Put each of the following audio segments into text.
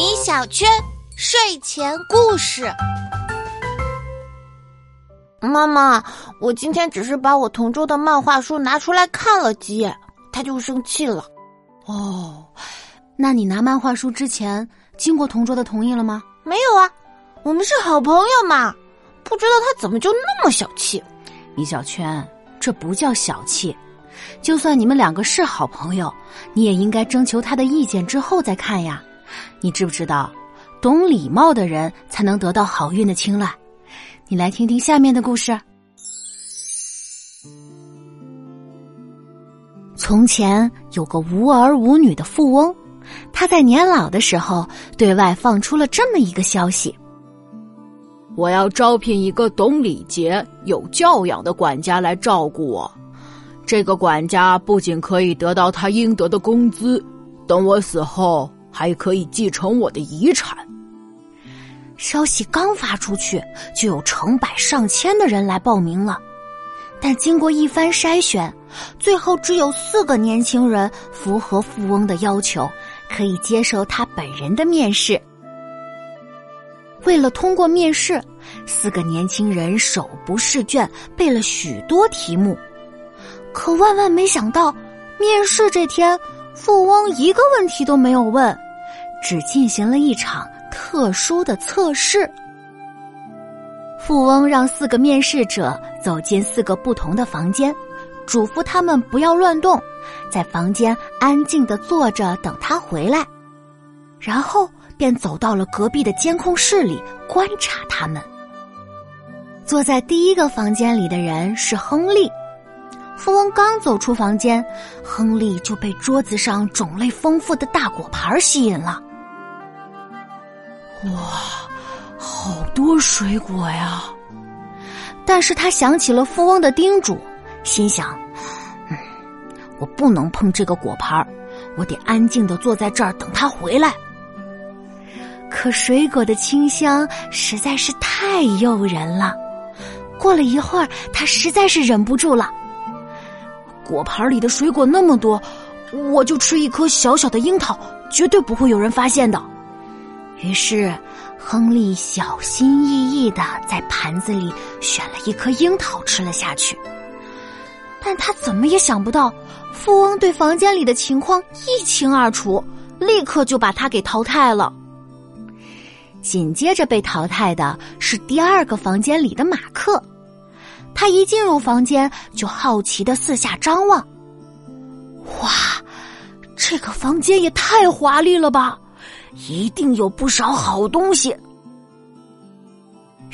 米小圈睡前故事。妈妈，我今天只是把我同桌的漫画书拿出来看了几眼，他就生气了。哦，那你拿漫画书之前经过同桌的同意了吗？没有啊，我们是好朋友嘛。不知道他怎么就那么小气？米小圈，这不叫小气。就算你们两个是好朋友，你也应该征求他的意见之后再看呀。你知不知道，懂礼貌的人才能得到好运的青睐？你来听听下面的故事。从前有个无儿无女的富翁，他在年老的时候对外放出了这么一个消息：我要招聘一个懂礼节、有教养的管家来照顾我。这个管家不仅可以得到他应得的工资，等我死后还可以继承我的遗产。消息刚发出去，就有成百上千的人来报名了。但经过一番筛选，最后只有四个年轻人符合富翁的要求，可以接受他本人的面试。为了通过面试，四个年轻人手不释卷，背了许多题目。可万万没想到，面试这天，富翁一个问题都没有问，只进行了一场特殊的测试。富翁让四个面试者走进四个不同的房间，嘱咐他们不要乱动，在房间安静的坐着等他回来，然后便走到了隔壁的监控室里观察他们。坐在第一个房间里的人是亨利。富翁刚走出房间，亨利就被桌子上种类丰富的大果盘吸引了。哇，好多水果呀！但是他想起了富翁的叮嘱，心想：“嗯，我不能碰这个果盘，我得安静的坐在这儿等他回来。”可水果的清香实在是太诱人了。过了一会儿，他实在是忍不住了。果盘里的水果那么多，我就吃一颗小小的樱桃，绝对不会有人发现的。于是，亨利小心翼翼的在盘子里选了一颗樱桃吃了下去。但他怎么也想不到，富翁对房间里的情况一清二楚，立刻就把他给淘汰了。紧接着被淘汰的是第二个房间里的马克。他一进入房间，就好奇的四下张望。哇，这个房间也太华丽了吧！一定有不少好东西。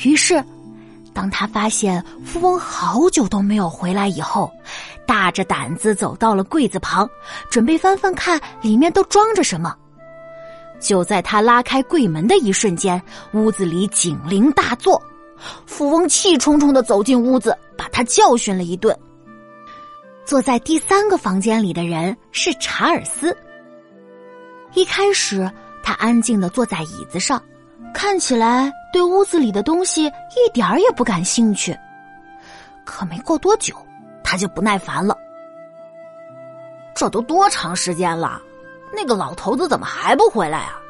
于是，当他发现富翁好久都没有回来以后，大着胆子走到了柜子旁，准备翻翻看里面都装着什么。就在他拉开柜门的一瞬间，屋子里警铃大作。富翁气冲冲的走进屋子，把他教训了一顿。坐在第三个房间里的人是查尔斯。一开始，他安静的坐在椅子上，看起来对屋子里的东西一点儿也不感兴趣。可没过多久，他就不耐烦了。这都多长时间了？那个老头子怎么还不回来啊？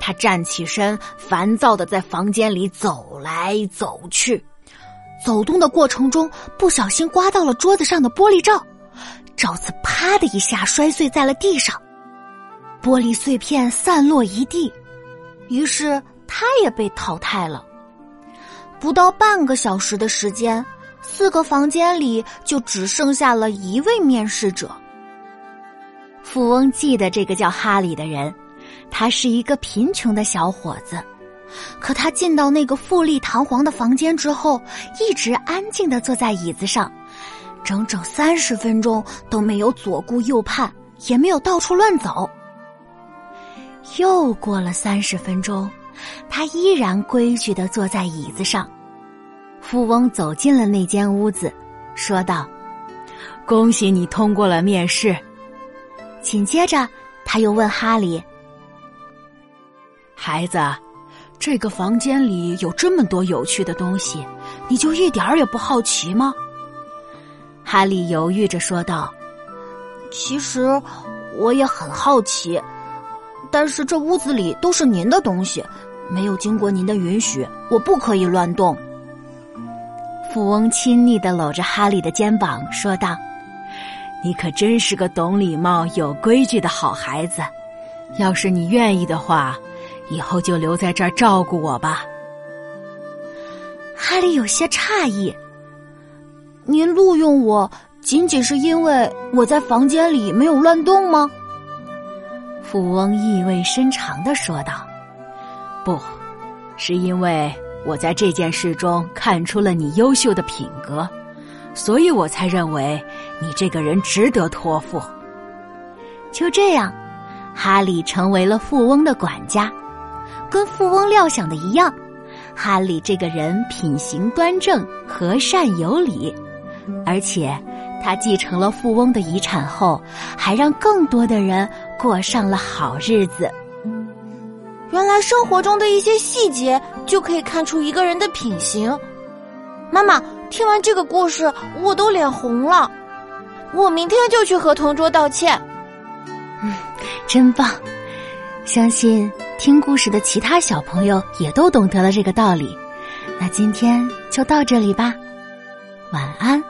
他站起身，烦躁的在房间里走来走去，走动的过程中不小心刮到了桌子上的玻璃罩，罩子啪的一下摔碎在了地上，玻璃碎片散落一地，于是他也被淘汰了。不到半个小时的时间，四个房间里就只剩下了一位面试者。富翁记得这个叫哈里的人。他是一个贫穷的小伙子，可他进到那个富丽堂皇的房间之后，一直安静的坐在椅子上，整整三十分钟都没有左顾右盼，也没有到处乱走。又过了三十分钟，他依然规矩的坐在椅子上。富翁走进了那间屋子，说道：“恭喜你通过了面试。”紧接着，他又问哈里。孩子，这个房间里有这么多有趣的东西，你就一点儿也不好奇吗？哈利犹豫着说道：“其实我也很好奇，但是这屋子里都是您的东西，没有经过您的允许，我不可以乱动。富翁亲昵的搂着哈利的肩膀说道：“你可真是个懂礼貌、有规矩的好孩子。要是你愿意的话，以后就留在这儿照顾我吧。”哈利有些诧异：“您录用我，仅仅是因为我在房间里没有乱动吗？”富翁意味深长的说道：“不，是因为我在这件事中看出了你优秀的品格，所以我才认为你这个人值得托付。”就这样，哈利成为了富翁的管家，跟富翁料想的一样。哈利这个人品行端正、和善有礼，而且他继承了富翁的遗产后，还让更多的人过上了好日子。原来生活中的一些细节就可以看出一个人的品行。妈妈，听完这个故事，我都脸红了。我明天就去和同桌道歉。嗯，真棒！相信。听故事的其他小朋友也都懂得了这个道理，那今天就到这里吧，晚安。